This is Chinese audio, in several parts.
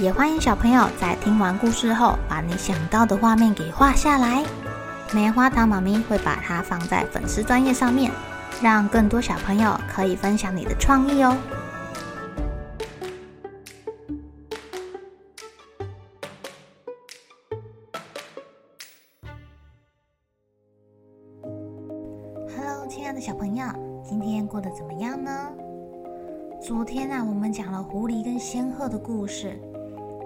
也欢迎小朋友在听完故事后，把你想到的画面给画下来。棉花糖妈咪会把它放在粉丝专页上面，让更多小朋友可以分享你的创意哦。Hello，亲爱的小朋友，今天过得怎么样呢？昨天啊，我们讲了狐狸跟仙鹤的故事。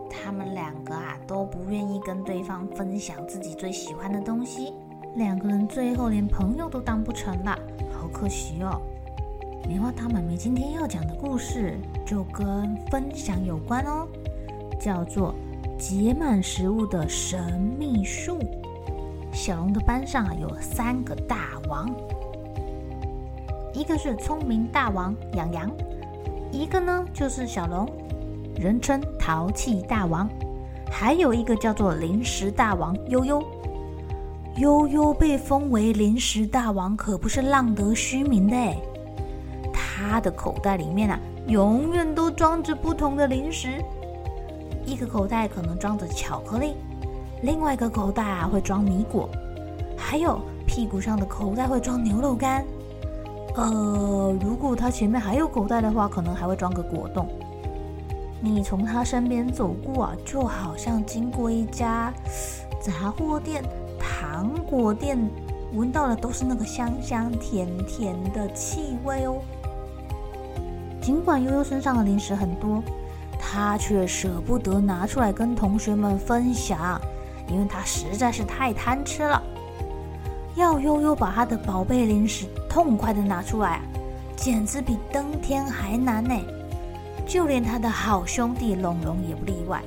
他们两个啊都不愿意跟对方分享自己最喜欢的东西，两个人最后连朋友都当不成了，好可惜哦。棉花糖妈咪今天要讲的故事就跟分享有关哦，叫做《结满食物的神秘树》。小龙的班上啊有三个大王，一个是聪明大王洋洋，一个呢就是小龙。人称淘气大王，还有一个叫做零食大王悠悠。悠悠被封为零食大王，可不是浪得虚名的哎。他的口袋里面啊，永远都装着不同的零食。一个口袋可能装着巧克力，另外一个口袋啊会装米果，还有屁股上的口袋会装牛肉干。呃，如果他前面还有口袋的话，可能还会装个果冻。你从他身边走过啊，就好像经过一家杂货店、糖果店，闻到的都是那个香香甜甜的气味哦。尽管悠悠身上的零食很多，他却舍不得拿出来跟同学们分享，因为他实在是太贪吃了。要悠悠把他的宝贝零食痛快地拿出来，简直比登天还难呢。就连他的好兄弟龙龙也不例外。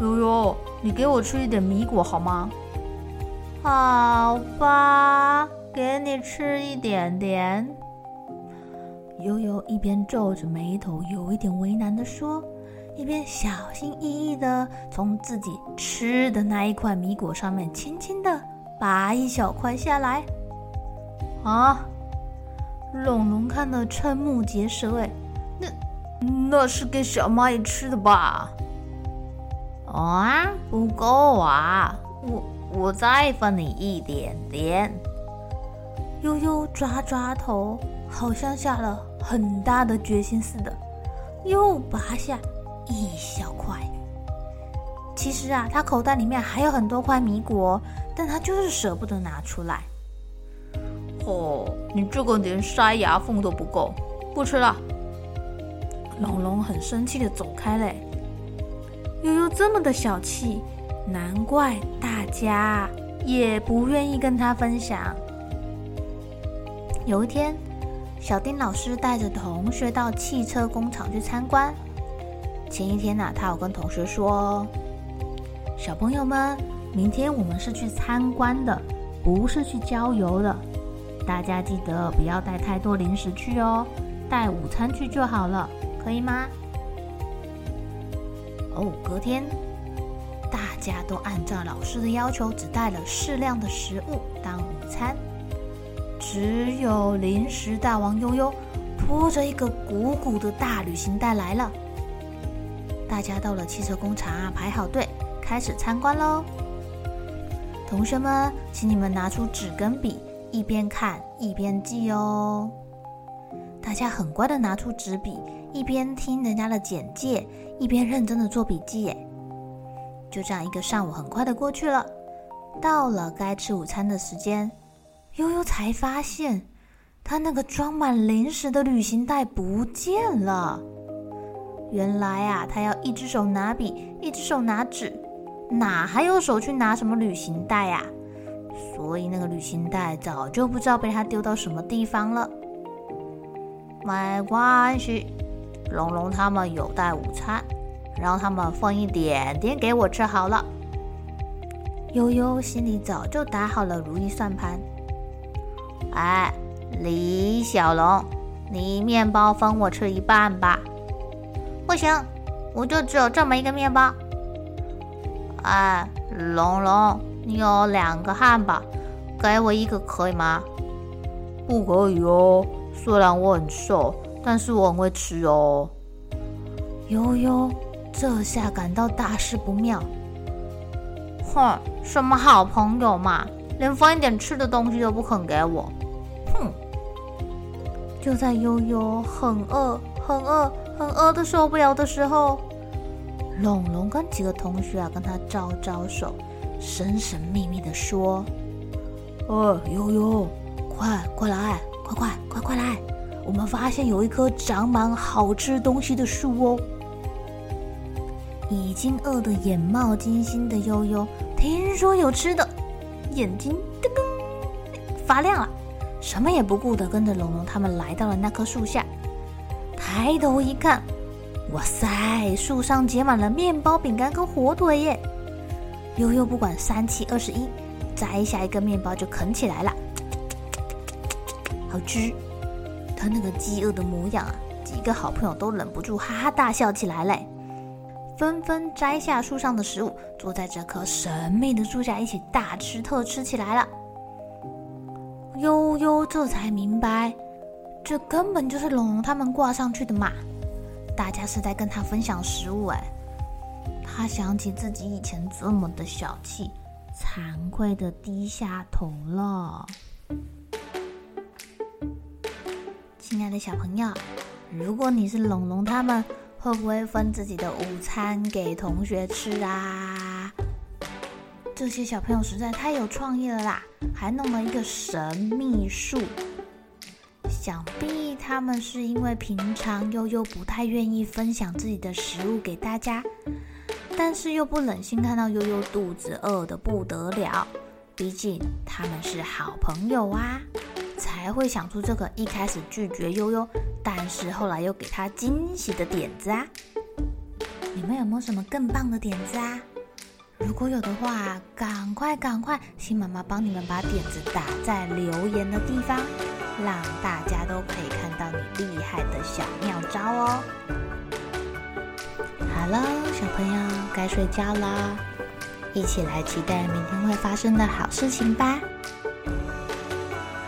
悠悠，你给我吃一点米果好吗？好吧，给你吃一点点。悠悠一边皱着眉头，有一点为难地说，一边小心翼翼地从自己吃的那一块米果上面轻轻地拔一小块下来。啊！龙龙看得瞠目结舌，哎。那是给小蚂蚁吃的吧？啊，不够啊！我我再分你一点点。悠悠抓抓头，好像下了很大的决心似的，又拔下一小块。其实啊，他口袋里面还有很多块米果，但他就是舍不得拿出来。哦，你这个连塞牙缝都不够，不吃了。龙龙很生气的走开嘞。悠悠这么的小气，难怪大家也不愿意跟他分享。有一天，小丁老师带着同学到汽车工厂去参观。前一天呢、他有跟同学说：“小朋友们，明天我们是去参观的，不是去郊游的。大家记得不要带太多零食去哦，带午餐去就好了。”可以吗？哦，隔天大家都按照老师的要求，只带了适量的食物当午餐。只有零食大王悠悠拖着一个鼓鼓的大旅行袋来了。大家到了汽车工厂啊，排好队，开始参观喽。同学们，请你们拿出纸跟笔，一边看一边记哦。大家很乖的拿出纸笔。一边听人家的简介，一边认真的做笔记。耶，就这样一个上午很快的过去了。到了该吃午餐的时间，悠悠才发现，他那个装满零食的旅行袋不见了。原来啊，他要一只手拿笔，一只手拿纸，哪还有手去拿什么旅行袋呀？所以那个旅行袋早就不知道被他丢到什么地方了。没关系。龙龙他们有带午餐，让他们分一点点给我吃好了。悠悠心里早就打好了如意算盘。哎，李小龙，你面包分我吃一半吧。不行，我就只有这么一个面包。哎，龙龙，你有两个汉堡，给我一个可以吗？不可以哦，虽然我很瘦，但是我很会吃哦。悠悠这下感到大事不妙。哼，什么好朋友嘛，连分一点吃的东西都不肯给我。哼！就在悠悠很饿、很饿。很饿的受不了的时候，龙龙跟几个同学啊跟他招招手，神神秘秘的说：“呃，悠悠，快快来，快快快快来！我们发现有一棵长满好吃东西的树哦。”已经饿得眼冒金星的悠悠，听说有吃的，眼睛噔噔发亮了，什么也不顾的跟着龙龙他们来到了那棵树下。抬头一看，哇塞！树上结满了面包、饼干跟火腿耶！悠悠不管三七二十一，摘下一个面包就啃起来了，好吃！他那个饥饿的模样啊，几个好朋友都忍不住哈哈大笑起来嘞，纷纷摘下树上的食物，坐在这棵神秘的树下一起大吃特吃起来了。悠悠这才明白。这根本就是龙龙他们挂上去的嘛！大家是在跟他分享食物哎。他想起自己以前这么的小气，惭愧的低下头了。亲爱的小朋友，如果你是龙龙他们，会不会分自己的午餐给同学吃啊？这些小朋友实在太有创意了啦，还弄了一个神秘树。想必他们是因为平常悠悠不太愿意分享自己的食物给大家，但是又不忍心看到悠悠肚子饿得不得了，毕竟他们是好朋友啊，才会想出这个一开始拒绝悠悠，但是后来又给他惊喜的点子啊！你们有没有什么更棒的点子啊？如果有的话，赶快赶快，新妈妈帮你们把点子打在留言的地方。让大家都可以看到你厉害的小妙招哦！好了，小朋友该睡觉了，一起来期待明天会发生的好事情吧！